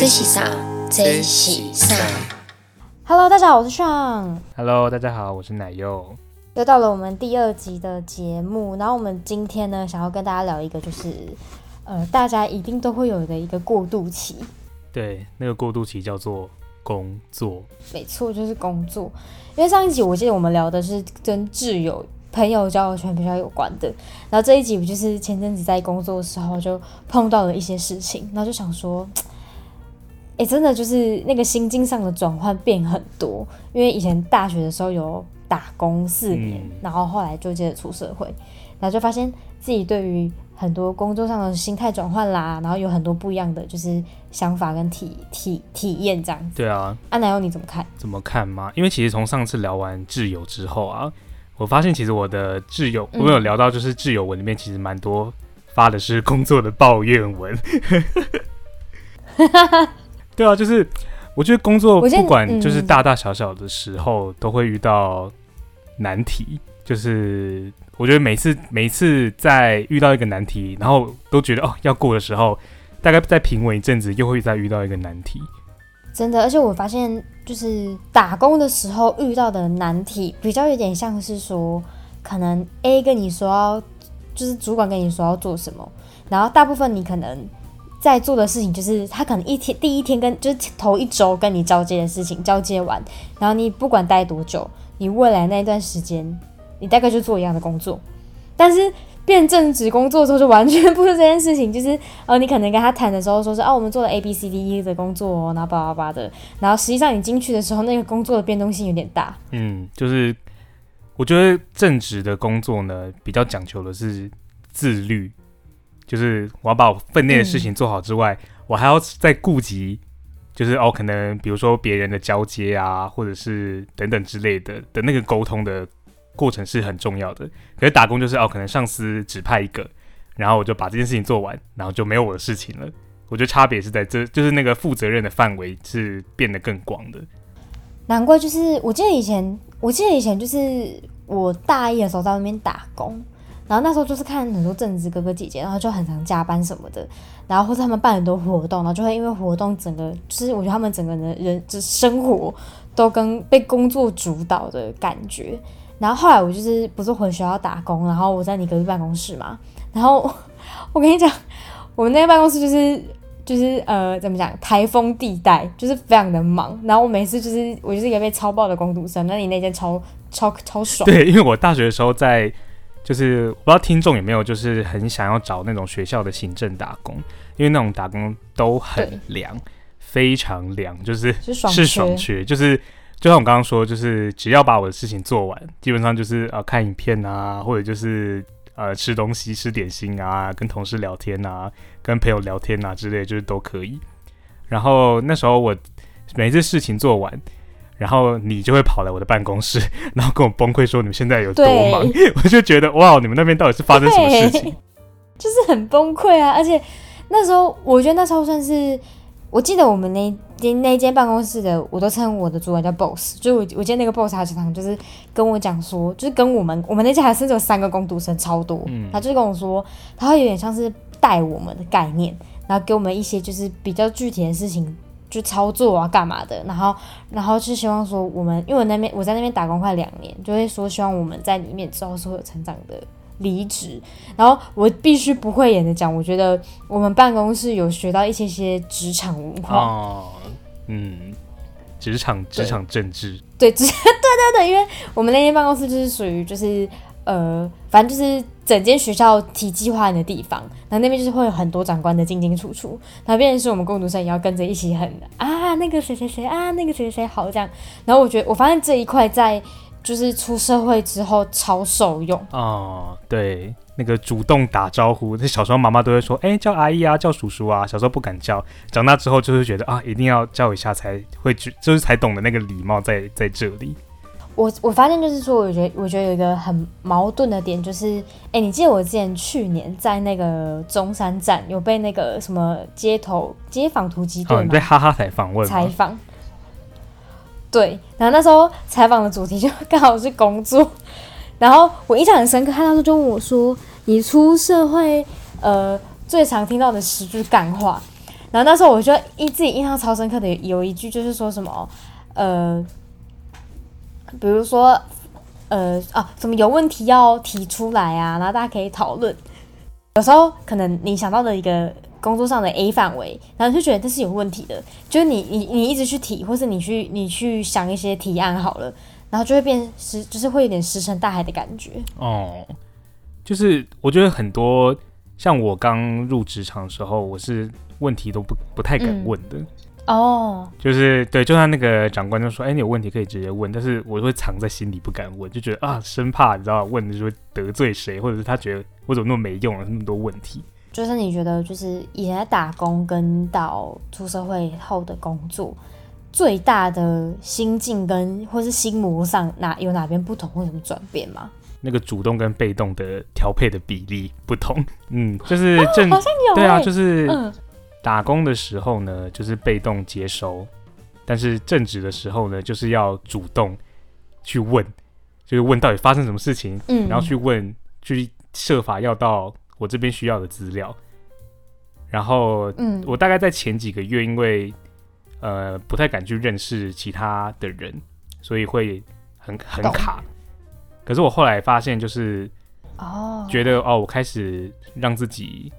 这是啥？这是啥？Hello，大家好，我是尚。Hello，大家好，我是奶油。又到了我们第二集的节目，然后我们今天呢，想要跟大家聊一个，就是呃，大家一定都会有的一个过渡期。对，那个过渡期叫做工作。没错，就是工作。因为上一集我记得我们聊的是跟挚友、朋友交友圈比较有关的，然后这一集我就是前阵子在工作的时候就碰到了一些事情，然后就想说，哎、真的就是那个心境上的转换变很多。因为以前大学的时候有打工四年，嗯然后后来就接着出社会，然后就发现自己对于很多工作上的心态转换啦，然后有很多不一样的就是想法跟体体体验这样子。对啊，阿，奶油你怎么看？怎么看吗？因为其实从上次聊完挚友之后啊，我发现其实我的挚友，嗯我们有聊到，就是挚友文里面其实蛮多发的是工作的抱怨文。对啊，就是我觉得工作不管就是嗯大大小小的时候，都会遇到难题。就是我觉得每次每次在遇到一个难题，然后都觉得哦要过的时候，大概再平稳一阵子，又会再遇到一个难题。真的，而且我发现，就是打工的时候遇到的难题，比较有点像是说，可能 A 跟你说要，就是主管跟你说要做什么，然后大部分你可能在做的事情，就是他可能一天第一天跟就是头一周跟你交接的事情交接完，然后你不管待多久，你未来那一段时间，你大概就做一样的工作，但是。变正职工作之后就完全不是这件事情，就是呃，你可能跟他谈的时候说是哦，我们做了 A B C D E 的工作哦，然后叭叭叭的，然后实际上你进去的时候，那个工作的变动性有点大。嗯，就是我觉得正职的工作呢，比较讲求的是自律，就是我要把我分内的事情做好之外，我还要再顾及，就是哦，可能比如说别人的交接啊，或者是等等之类的的那个沟通的过程是很重要的。可是打工就是哦，可能上司指派一个，然后我就把这件事情做完，然后就没有我的事情了。我觉得差别是在这，就是那个负责任的范围是变得更广的。难怪就是我记得以前，我记得以前就是我大一的时候在那边打工，然后那时候就是看很多正职哥哥姐姐，然后就很常加班什么的，然后或者他们办很多活动，然后就会因为活动整个就是我觉得他们整个人人就生活都跟被工作主导的感觉。然后后来我就是不是回学校打工，然后我在你隔壁办公室嘛，然后我跟你讲，我们那个办公室就是就是呃怎么讲台风地带，就是非常的忙。然后我每次就是我就是一个被超爆的工读生，那你那间超超超爽。对，因为我大学的时候在，就是我不知道听众有没有就是很想要找那种学校的行政打工，因为那种打工都很凉，非常凉，就是是爽是缺，就是就像我刚刚说，就是只要把我的事情做完，基本上就是呃看影片啊，或者就是呃吃东西、吃点心啊，跟同事聊天啊，跟朋友聊天啊之类，就是都可以。然后那时候我每次事情做完。然后你就会跑来我的办公室，然后跟我崩溃说你们现在有多忙，我就觉得哇，你们那边到底是发生什么事情？就是很崩溃啊！而且那时候，我觉得那时候算是，我记得我们那间那间办公室的，我都称我的主管叫 boss，就是我我记得那个 boss 他经常就是跟我讲说，就是跟我们我们那间还甚至有三个工读生，超多，嗯他就跟我说，他会有点像是带我们的概念，然后给我们一些就是比较具体的事情。就操作啊，干嘛的？然后，然后就希望说我们，因为我那边我在那边打工快两年，就会说希望我们在里面之后是会有成长的离职。然后我必须不会演的讲，我觉得我们办公室有学到一些些职场文化，哦，嗯，职场职场政治，对，职对对对，因为我们那间办公室就是属于就是呃，反正就是整间学校体计划的地方，然后那边就是会有很多长官的进进出出，然后变成是我们工读生也要跟着一起很啊那个谁谁谁啊那个谁谁谁好这样，然后我觉得我发现这一块在就是出社会之后超受用。哦，对，那个主动打招呼，那小时候妈妈都会说，哎、叫阿姨啊，叫叔叔啊，小时候不敢叫，长大之后就是觉得啊，一定要叫一下才会觉，就是才懂得那个礼貌在在这里。我我发现就是说，我觉得我觉得有一个很矛盾的点，就是，哎，你记得我之前去年在那个中山站有被那个什么街头街访突击队哦，你被哈哈采访问？采访？对，然后那时候采访的主题就刚好是工作，然后我印象很深刻，他那时候就问我说：“你出社会，呃，最常听到的十句干话。”然后那时候我就一自己印象超深刻的有一句就是说什么，呃，比如说呃啊什么有问题要提出来啊，然后大家可以讨论。有时候可能你想到的一个工作上的 A 范围，然后就觉得这是有问题的，就是你你你一直去提，或是你去你去想一些提案好了，然后就会变石，就是会有点石沉大海的感觉。哦，就是我觉得很多像我刚入职场的时候，我是问题都不不太敢问的。哦，就是对，就算那个长官就说：“哎，你有问题可以直接问。”但是我会藏在心里不敢问，就觉得啊，生怕你知道问的就会得罪谁，或者是他觉得我怎么那么没用了，那么多问题。就是你觉得，就是以前在打工跟到出社会后的工作，最大的心境跟或是心魔上哪有哪边不同或什么转变吗？那个主动跟被动的调配的比例不同。嗯，就是正好像有对啊，就是打工的时候呢，就是被动接收；但是正职的时候呢，就是要主动去问，就是问到底发生什么事情，嗯，然后去问，去设法要到。我这边需要的资料，然后，嗯，我大概在前几个月，因为呃不太敢去认识其他的人，所以会很很卡。可是我后来发现，就是哦，觉得哦，我开始让自己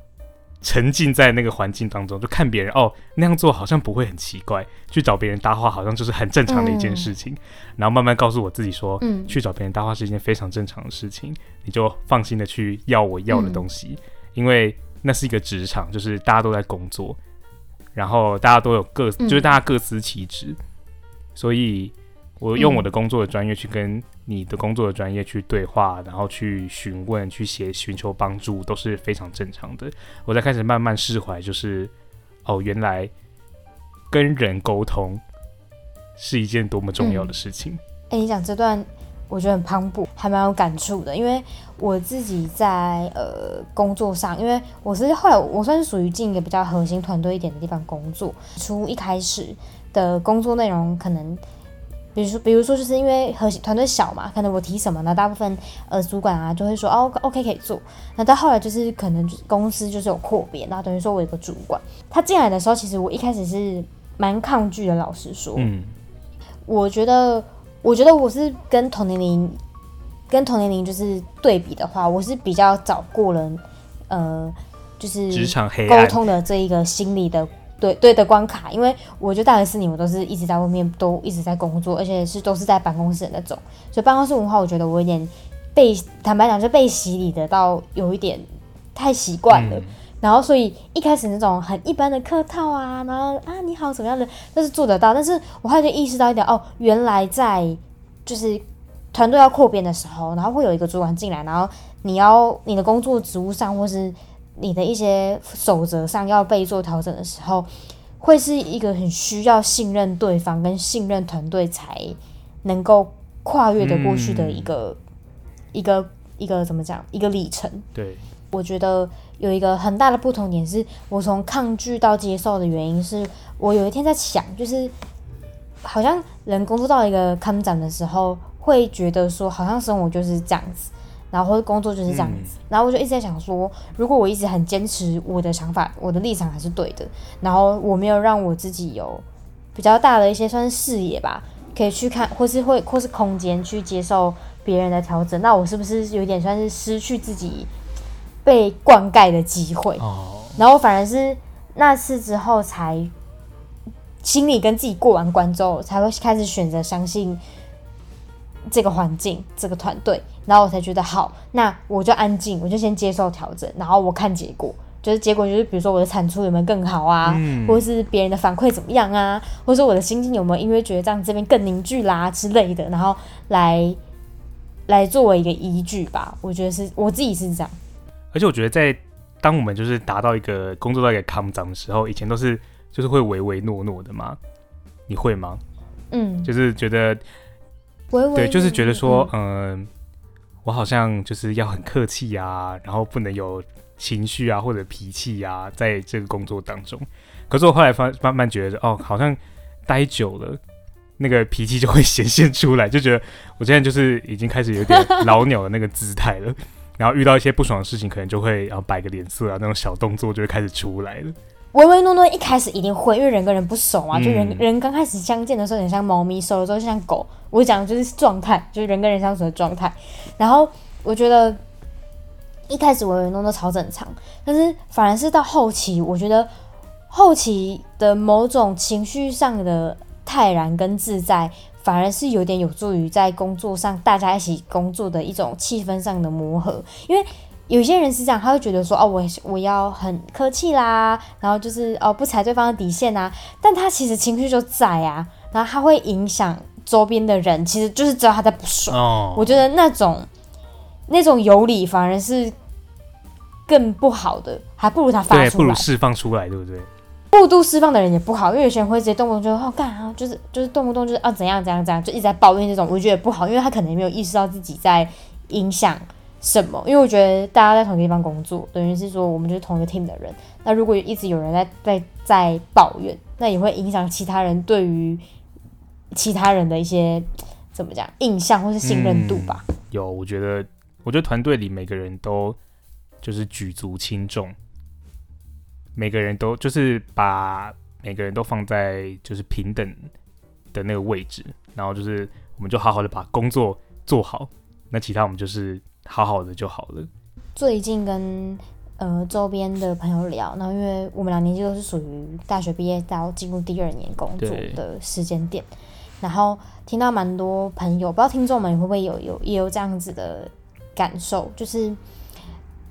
沉浸在那个环境当中，就看别人哦那样做好像不会很奇怪，去找别人搭话好像就是很正常的一件事情。然后慢慢告诉我自己说，嗯，去找别人搭话是一件非常正常的事情。你就放心的去要我要的东西，因为那是一个职场，就是大家都在工作，然后大家都有各，就是大家各司其职，所以我用我的工作的专业去跟你的工作的专业去对话，然后去询问、去写、寻求帮助，都是非常正常的。我在开始慢慢释怀，就是哦，原来跟人沟通是一件多么重要的事情。哎，你讲这段。我觉得很磅礴，还蛮有感触的。因为我自己在呃工作上，因为我是后来我算是属于进一个比较核心团队一点的地方工作。从一开始的工作内容，可能比如说，比如说，就是因为核心团队小嘛，可能我提什么呢，大部分呃主管啊就会说哦，OK 可以做。那到后来就是可能公司就是有扩编，然后等于说我有个主管，他进来的时候，其实我一开始是蛮抗拒的。老实说，嗯，我觉得。我觉得我是跟同年龄，跟同年龄就是对比的话，我是比较早过了，呃，就是职场黑沟通的这一个心理的对对的关卡，因为我觉得大学四年我都是一直在外面都一直在工作，而且是都是在办公室的那种，所以办公室文化我觉得我有点被坦白讲就被洗礼的到有一点太习惯了。然后，所以一开始那种很一般的客套啊，然后啊你好怎么样的，都是做得到。但是我后来就意识到一点，哦，原来在就是团队要扩编的时候，然后会有一个主管进来，然后你要你的工作职务上或是你的一些守则上要被做调整的时候，会是一个很需要信任对方跟信任团队才能够跨越的过去的一个一个一个怎么讲一个里程。对，我觉得。有一个很大的不同点是，我从抗拒到接受的原因是我有一天在想，就是好像人工作到一个康展的时候，会觉得说好像生活就是这样子，然后工作就是这样子，然后我就一直在想说，如果我一直很坚持我的想法，我的立场还是对的，然后我没有让我自己有比较大的一些算是视野吧，可以去看，或是会或是空间去接受别人的调整，那我是不是有点算是失去自己？被灌溉的机会，然后反而是那次之后才心里跟自己过完关之后，才会开始选择相信这个环境、这个团队，然后我才觉得好，那我就安静，我就先接受调整，然后我看结果，就是结果就是比如说我的产出有没有更好啊，或者是别人的反馈怎么样啊，或者说我的心情有没有因为觉得这样这边更凝聚啦之类的，然后来来作为一个依据吧，我觉得是我自己是这样。而且我觉得，在当我们就是达到一个工作到一个康长的时候，以前都是就是会唯唯诺诺的嘛。你会吗？嗯，就是觉得，对，就是觉得说，嗯，我好像就是要很客气啊，然后不能有情绪啊或者脾气啊，在这个工作当中。可是我后来发慢慢觉得，哦，好像待久了，那个脾气就会显现出来，就觉得我现在就是已经开始有点老鸟的那个姿态了。然后遇到一些不爽的事情，可能就会然后摆个脸色啊，那种小动作就会开始出来了。唯唯诺诺一开始一定会，因为人跟人不熟嘛，嗯就人人刚开始相见的时候很像猫咪，熟了之后就像狗。我讲的就是状态，就是人跟人相处的状态。然后我觉得一开始唯唯诺诺超正常，但是反而是到后期，我觉得后期的某种情绪上的泰然跟自在，反而是有点有助于在工作上大家一起工作的一种气氛上的磨合，因为。有些人是这样，他会觉得说，哦，我我要很客气啦，然后就是哦不踩对方的底线啊，但他其实情绪就在啊，然后他会影响周边的人，其实就是知道他在不爽。哦，我觉得那种那种有理反而是更不好的，还不如他发对，出来。不如释放出来，对不对？过度释放的人也不好，因为有些人会直接动不动就哦干啊，就是就是动不动就是啊怎样怎样怎样，就一直在抱怨这种，我觉得也不好，因为他可能没有意识到自己在影响什么。因为我觉得大家在同一个地方工作，等于是说我们就是同一个 team 的人。那如果一直有人在在在抱怨，那也会影响其他人对于其他人的一些怎么讲印象或是信任度吧。有，我觉得，我觉得团队里每个人都就是举足轻重，每个人都就是把每个人都放在就是平等的那个位置，然后就是我们就好好的把工作做好，那其他我们就是好好的就好了。最近跟呃周边的朋友聊，然后因为我们俩年纪都是属于大学毕业到进入第二年工作的时间点，然后听到蛮多朋友，不知道听众们会不会有有也有这样子的感受，就是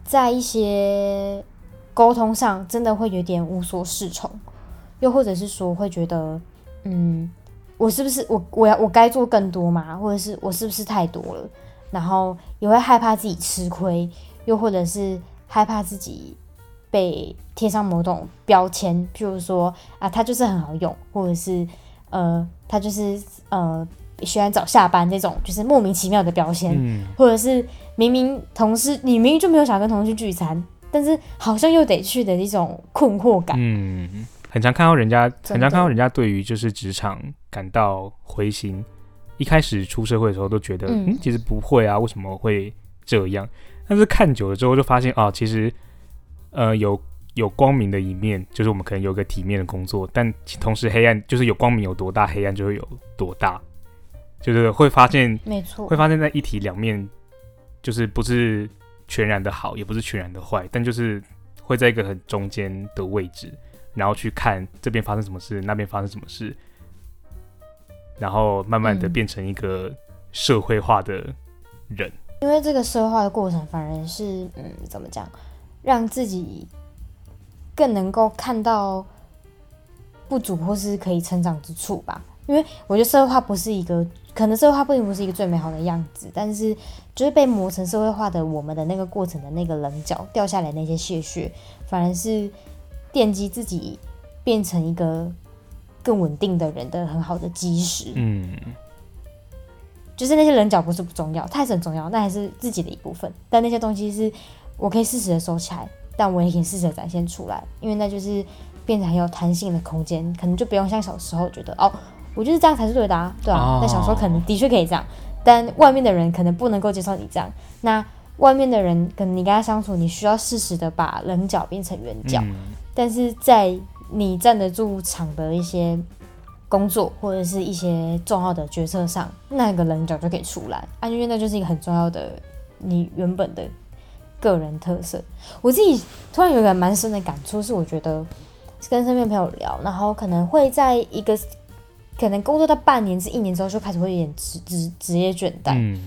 在一些沟通上真的会有点无所适从，又或者是说会觉得，嗯，我是不是我我要我该做更多嘛，或者是我是不是太多了，然后也会害怕自己吃亏，又或者是害怕自己被贴上某种标签，譬如说啊，他就是很好用，或者是呃，他就是呃喜欢早下班这种，就是莫名其妙的标签，嗯，或者是明明同事你明明就没有想跟同事聚餐，但是好像又得去的一种困惑感。嗯，很常看到人家，很常看到人家对于就是职场感到灰心。一开始出社会的时候都觉得，嗯。嗯，其实不会啊，为什么会这样？但是看久了之后就发现，啊，其实，呃，有有光明的一面，就是我们可能有个体面的工作，但同时黑暗就是有光明有多大，黑暗就会有多大，就是会发现没错。会，发现在一体两面，就是不是全然的好，也不是全然的坏，但就是会在一个很中间的位置，然后去看这边发生什么事，那边发生什么事，然后慢慢的嗯变成一个社会化的人。因为这个社会化的过程，反而是嗯，怎么讲，让自己更能够看到不足或是可以成长之处吧。因为我觉得社会化不是一个，可能社会化并不是一个最美好的样子，但是就是被磨成社会化的我们的那个过程的那个棱角掉下来那些屑屑，反而是奠基自己变成一个更稳定的人的很好的基石。嗯，就是那些棱角不是不重要，它还是很重要，那还是自己的一部分。但那些东西是我可以适时的收起来，但我也可以适时的展现出来，因为那就是变成很有弹性的空间，可能就不用像小时候觉得哦，我就是这样才是对的啊，对啊。哦那小时候可能的确可以这样，但外面的人可能不能够接受你这样。那外面的人可能你跟他相处，你需要适时的把棱角变成圆角。嗯但是在你站得住场的一些工作或者是一些重要的决策上，那个棱角就可以出来啊，因为那就是一个很重要的你原本的个人特色。我自己突然有一个蛮深的感触，是我觉得跟身边朋友聊，然后可能会在一个可能工作到半年至一年之后，就开始会有点职职职业倦怠，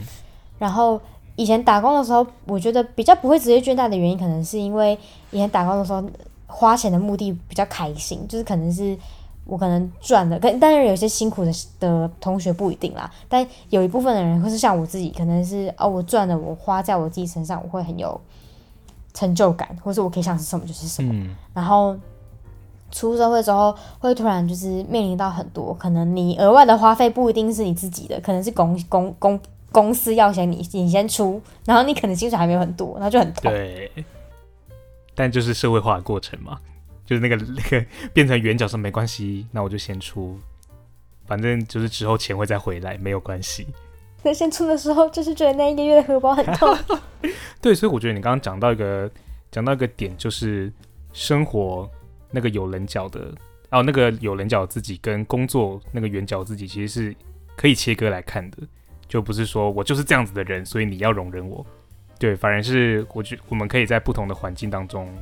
然后以前打工的时候，我觉得比较不会职业倦怠的原因，可能是因为以前打工的时候花钱的目的比较开心，就是可能是我可能赚的，跟当然有些辛苦的的同学不一定啦，但有一部分的人会是像我自己，可能是哦我赚了，我花在我自己身上，我会很有成就感，或是我可以想吃什么就是什么。嗯然后出社会之后，会突然就是面临到很多可能你额外的花费不一定是你自己的，可能是公公公公司要钱你你先出，然后你可能薪水还没有很多，然后就很痛。对，但就是社会化的过程嘛，就是那个 那个变成圆角说没关系，那我就先出，反正就是之后钱会再回来，没有关系。那先出的时候，就是觉得那一个月的荷包很痛。对，所以我觉得你刚刚讲到一个讲到一个点，就是生活那个有棱角的，哦，那个有棱角自己跟工作那个圆角自己其实是可以切割来看的，就不是说我就是这样子的人，所以你要容忍我。对，反而是我觉我们可以在不同的环境当中，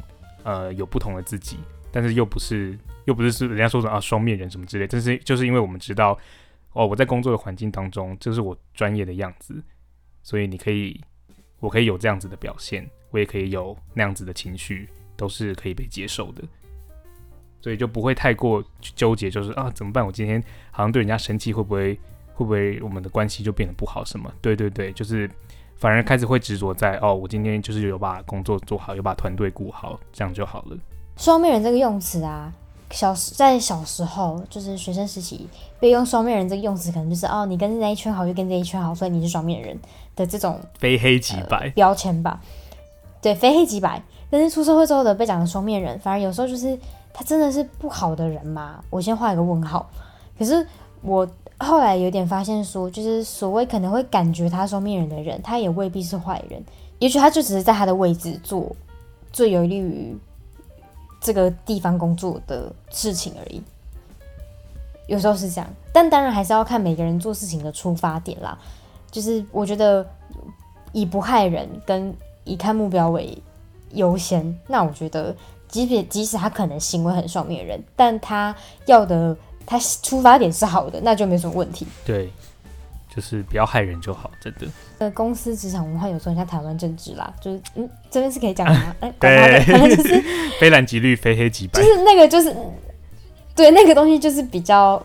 呃，有不同的自己，但是又不是又不是是人家说的啊双面人什么之类，但是就是因为我们知道，哦，我在工作的环境当中，这是我专业的样子，所以你可以，我可以有这样子的表现，我也可以有那样子的情绪，都是可以被接受的，所以就不会太过去纠结，就是啊怎么办？我今天好像对人家生气，会不会会不会我们的关系就变得不好？什么？对对对，就是。反而开始会执着在哦，我今天就是有把工作做好，有把团队顾好，这样就好了。双面人这个用词啊，小时在小时候就是学生时期被用双面人这个用词，可能就是哦，你跟那一圈好就跟这一圈好，所以你是双面人的这种非黑即白标签吧？对，非黑即白。但是出社会之后的被讲的双面人，反而有时候就是他真的是不好的人吗？我先画一个问号。可是我。后来有点发现，说就是所谓可能会感觉他双面人的人，他也未必是坏人，也许他就只是在他的位置做最有利于这个地方工作的事情而已。有时候是这样，但当然还是要看每个人做事情的出发点啦。就是我觉得以不害人跟以看目标为优先，那我觉得即便即使他可能行为很双面人，但他要的。他出发点是好的，那就没什么问题。对，就是不要害人就好，真的。呃，公司职场文化有时候像台湾政治啦，就是嗯，这边是可以讲的吗？哎，对，反正就是 非蓝即绿，非黑即白，就是那个就是对那个东西就是比较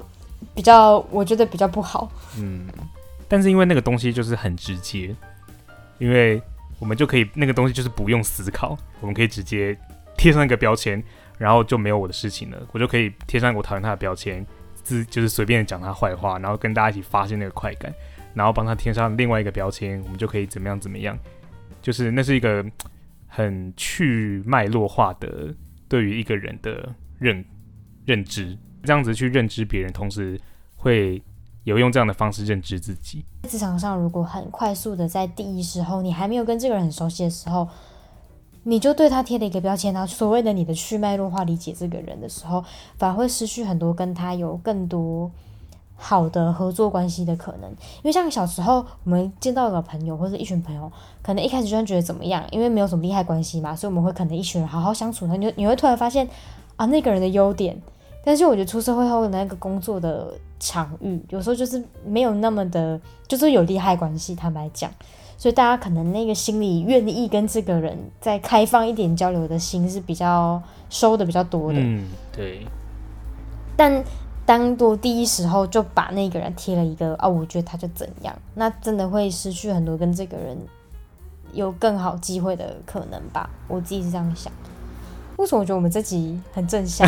比较，我觉得比较不好。嗯，但是因为那个东西就是很直接，因为我们就可以那个东西就是不用思考，我们可以直接贴上一个标签。然后就没有我的事情了，我就可以贴上我讨厌他的标签，自就是随便讲他坏话，然后跟大家一起发现那个快感，然后帮他贴上另外一个标签，我们就可以怎么样怎么样，就是那是一个很去脉络化的对于一个人的认认知，这样子去认知别人，同时会有用这样的方式认知自己。职场上，如果很快速的在第一时候，你还没有跟这个人很熟悉的时候。你就对他贴了一个标签，然后所谓的你的去脉络化理解这个人的时候，反而会失去很多跟他有更多好的合作关系的可能。因为像小时候我们见到一个朋友或者一群朋友，可能一开始就觉得怎么样，因为没有什么利害关系嘛，所以我们会可能一群人好好相处，你就你会突然发现啊那个人的优点。但是我觉得出社会后的那个工作的场域，有时候就是没有那么的，就是有利害关系，坦白讲。所以大家可能那个心里愿意跟这个人再开放一点交流的心是比较收的比较多的。嗯，对。但当多第一时候就把那个人贴了一个啊，我觉得他就怎样，那真的会失去很多跟这个人有更好机会的可能吧。我自己是这样想。为什么我觉得我们这集很正向？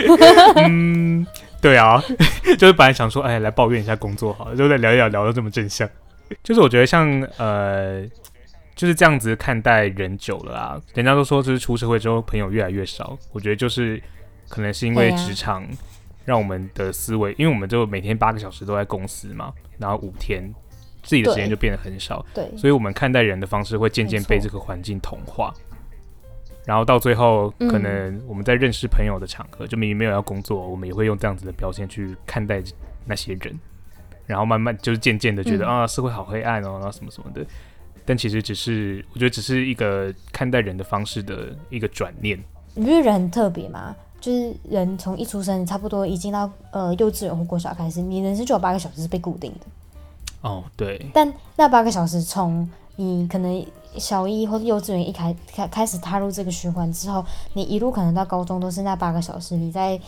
嗯，对啊，就是本来想说，哎，来抱怨一下工作好，就在聊一聊，聊到这么正向。就是我觉得像呃，就是这样子看待人久了啊，人家都说就是出社会之后朋友越来越少。我觉得就是可能是因为职场让我们的思维，因为我们就每天八个小时都在公司嘛，然后五天自己的时间就变得很少，对，所以我们看待人的方式会渐渐被这个环境同化，然后到最后可能我们在认识朋友的场合，就明明没有要工作，我们也会用这样子的标签去看待那些人。然后慢慢就是渐渐的觉得啊，社会好黑暗哦，然后什么什么的。但其实只是，我觉得只是一个看待人的方式的一个转念。你觉得人很特别吗？就是人从一出生，差不多已经到呃幼稚园或国小开始，你人生就有八个小时是被固定的。哦，对。但那八个小时从你可能小一或者幼稚园一开开开始踏入这个循环之后，你一路可能到高中都是那八个小时，你在。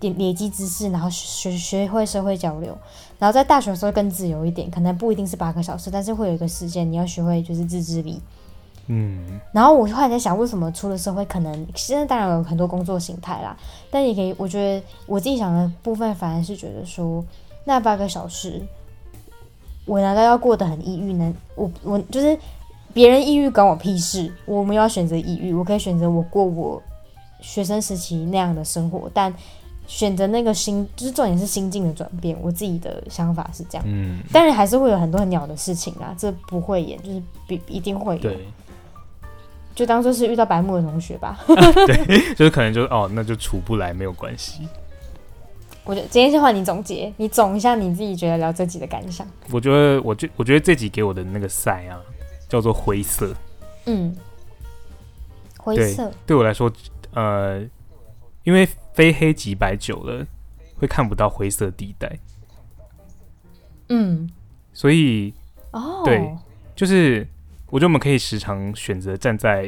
点累积知识，然后学学会社会交流，然后在大学的时候更自由一点，可能不一定是八个小时，但是会有一个时间你要学会就是自制力。嗯，然后我后来在想，为什么出了社会，可能现在当然有很多工作形态啦，但也可以，我觉得我自己想的部分，反而是觉得说，那八个小时，我难道要过得很抑郁呢？我我就是别人抑郁关我屁事，我没有选择抑郁，我可以选择我过我学生时期那样的生活，但。选择那个心，就是重点是心境的转变。我自己的想法是这样，嗯，但是还是会有很多很鸟的事情啊，这不会演，就是必一定会有。对，就当做是遇到白木的同学吧。对 就是可能就哦，那就处不来没有关系。我觉得今天先换你总结，你总一下你自己觉得聊这集的感想。我觉得，我觉我觉得这集给我的那个赛啊，叫做灰色。嗯，灰色，对我来说，呃，因为非黑即白久了，会看不到灰色地带。嗯，所以哦，对就是我觉得我们可以时常选择站在，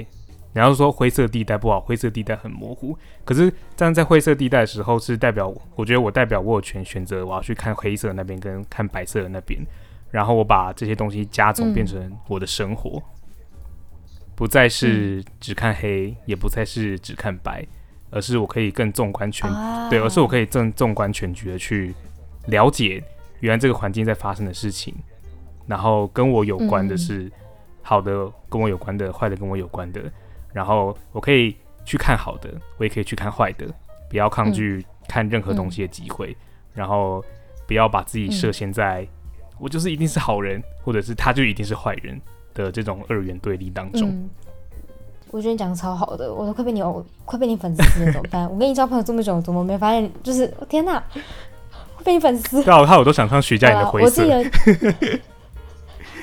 你要说灰色地带不好，灰色地带很模糊。可是站在灰色地带的时候，是代表我觉得我代表我有权选择我要去看黑色那边跟看白色的那边，然后我把这些东西加总嗯变成我的生活，不再是只看黑，也不再是只看白，而是我可以更纵观全啊，对，而是我可以更纵观全局的去了解原来这个环境在发生的事情，然后跟我有关的是好的，跟我有关的，坏的跟我有关的，然后我可以去看好的，我也可以去看坏的，不要抗拒看任何东西的机会，然后不要把自己设限在、我就是一定是好人，或者是他就一定是坏人的这种二元对立当中。嗯，我觉得你讲的超好的，我都快被你偶快被你粉丝了，怎么办？我跟你交朋友这么久，怎么没发现？就是天哪，会被你粉丝。对啊，我看我都想唱徐佳莹的回色我自己。有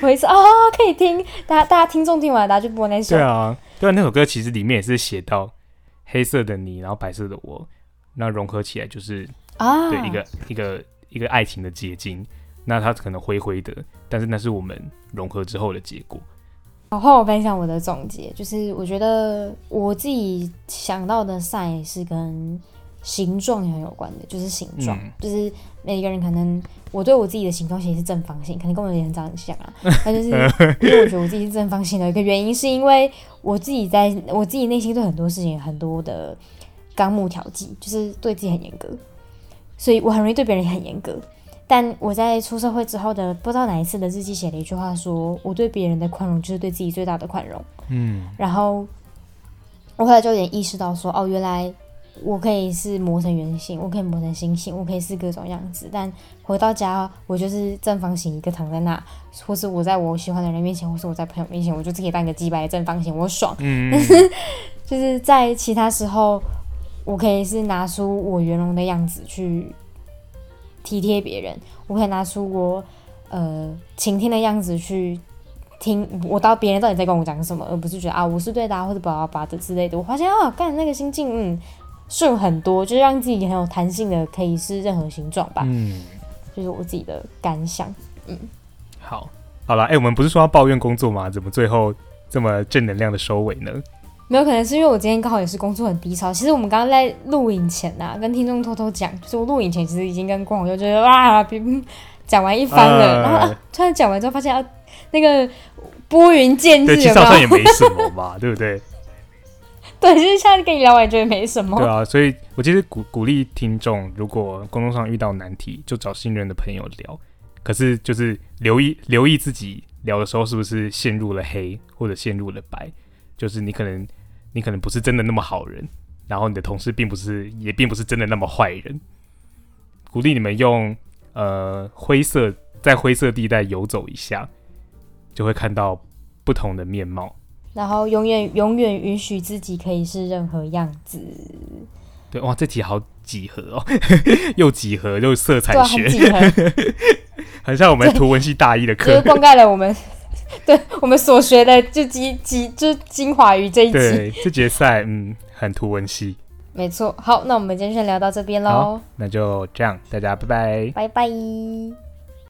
灰色啊，可以听，大家大家听众听完，大家就播那首。对啊，对啊，那首歌其实里面也是写到黑色的你，然后白色的我，那融合起来就是啊，对一个一个一个爱情的结晶。那它可能灰灰的，但是那是我们融合之后的结果。好，后我分享我的总结，就是我觉得我自己想到的 sign 是跟形状很有关的，就是形状，嗯就是每个人可能我对我自己的形状其实是正方形，可能跟我的脸长得很像啊，但就是因为我觉得我自己是正方形的一个原因，是因为我自己在我自己内心对很多事情有很多的纲目调剂，就是对自己很严格，所以我很容易对别人很严格。但我在出社会之后的不知道哪一次的日记写了一句话说我对别人的宽容就是对自己最大的宽容。嗯然后我后来就有点意识到说，哦，原来我可以是磨成圆形，我可以磨成星星，我可以是各种样子。但回到家，我就是正方形一个躺在那，或是我在我喜欢的人面前，或是我在朋友面前，我就自己当一个鸡白的正方形，我爽。嗯，就是在其他时候，我可以是拿出我圆融的样子去体贴别人，我可以拿出我呃倾听的样子去听我到别人到底在跟我讲什么，而不是觉得啊我是对的、啊、或者巴拉巴拉的之类的。我发现啊，干那个心境嗯顺很多，就是让自己很有弹性的，可以是任何形状吧，嗯，就是我自己的感想。嗯好，好了，哎、我们不是说要抱怨工作吗？怎么最后这么正能量的收尾呢？没有可能是因为我今天刚好也是工作很低潮。其实我们刚刚在录影前啊，跟听众偷偷讲，就是我录影前其实已经跟光友就是哇，别讲完一番了，呃然后、啊、突然讲完之后发现啊，那个拨云见日对，其实好像？也没什么嘛，对不对？对，就是现在跟你聊完觉得没什么。对啊，所以我其实鼓鼓励听众，如果工作上遇到难题，就找信任的朋友聊。可是就是留意留意自己聊的时候是不是陷入了黑或者陷入了白，就是你可能你可能不是真的那么好人，然后你的同事并不是也并不是真的那么坏人。鼓励你们用呃灰色在灰色地带游走一下，就会看到不同的面貌。然后永远永远允许自己可以是任何样子，对，哇，这题好几何哦，又几何又色彩学，很像我们图文系大一的就是课。灌溉了我们 对我们所学的就精精就精华于这一集。对，这决赛嗯很图文系。没错，好，那我们今天先聊到这边喽，那就这样，大家拜拜。拜拜。